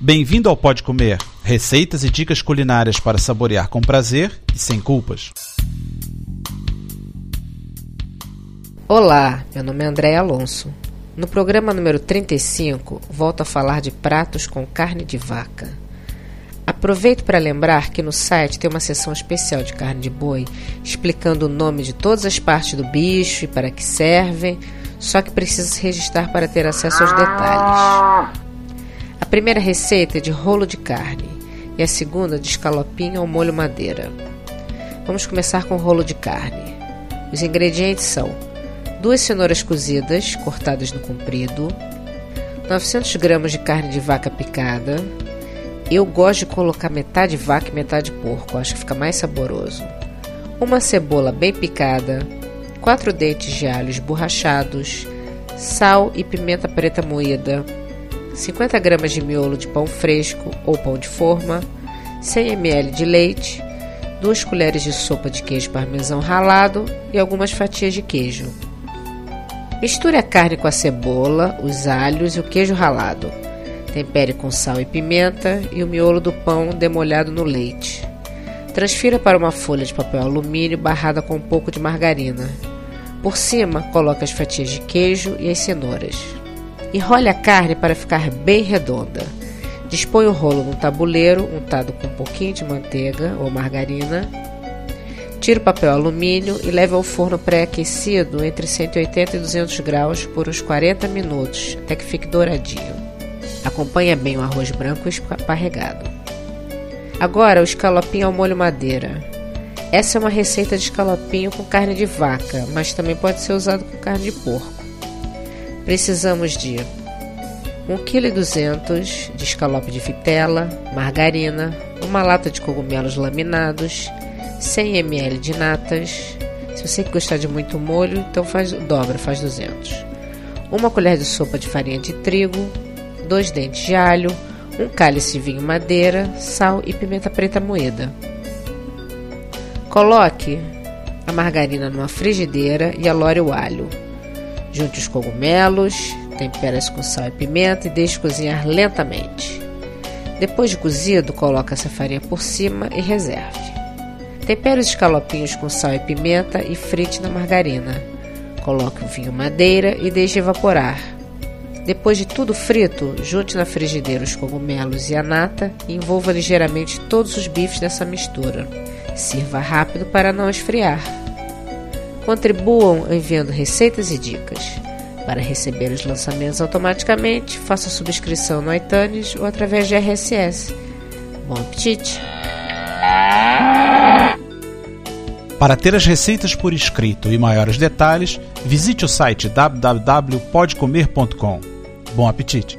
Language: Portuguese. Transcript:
Bem-vindo ao Pode Comer, receitas e dicas culinárias para saborear com prazer e sem culpas. Olá, meu nome é André Alonso. No programa número 35, volto a falar de pratos com carne de vaca. Aproveito para lembrar que no site tem uma seção especial de carne de boi explicando o nome de todas as partes do bicho e para que servem, só que precisa se registrar para ter acesso aos detalhes. Primeira receita é de rolo de carne e a segunda de escalopinho ao molho madeira. Vamos começar com o rolo de carne. Os ingredientes são duas cenouras cozidas, cortadas no comprido, 900 gramas de carne de vaca picada, eu gosto de colocar metade vaca e metade porco, acho que fica mais saboroso. Uma cebola bem picada, quatro dentes de alho esborrachados, sal e pimenta preta moída, 50 gramas de miolo de pão fresco ou pão de forma, 100 ml de leite, duas colheres de sopa de queijo parmesão ralado e algumas fatias de queijo. Misture a carne com a cebola, os alhos e o queijo ralado. Tempere com sal e pimenta e o miolo do pão demolhado no leite. Transfira para uma folha de papel alumínio barrada com um pouco de margarina. Por cima, coloque as fatias de queijo e as cenouras. Enrole a carne para ficar bem redonda. Dispõe o rolo num tabuleiro untado com um pouquinho de manteiga ou margarina. Tire o papel alumínio e leve ao forno pré-aquecido entre 180 e 200 graus por uns 40 minutos, até que fique douradinho. Acompanha bem o arroz branco esparregado. Agora o escalopinho ao molho madeira. Essa é uma receita de escalopinho com carne de vaca, mas também pode ser usado com carne de porco. Precisamos de 1,2 kg de escalope de vitela, margarina, uma lata de cogumelos laminados, 100 ml de natas. Se você gostar de muito molho, então faz dobra, faz 200. Uma colher de sopa de farinha de trigo, dois dentes de alho, um cálice de vinho madeira, sal e pimenta preta moída. Coloque a margarina numa frigideira e alore o alho. Junte os cogumelos, tempere-os com sal e pimenta e deixe cozinhar lentamente. Depois de cozido, coloque essa farinha por cima e reserve. Tempere os escalopinhos com sal e pimenta e frite na margarina. Coloque o vinho madeira e deixe evaporar. Depois de tudo frito, junte na frigideira os cogumelos e a nata e envolva ligeiramente todos os bifes nessa mistura. Sirva rápido para não esfriar. Contribuam enviando receitas e dicas. Para receber os lançamentos automaticamente, faça subscrição no iTunes ou através de RSS. Bom apetite! Para ter as receitas por escrito e maiores detalhes, visite o site www.podcomer.com. Bom apetite!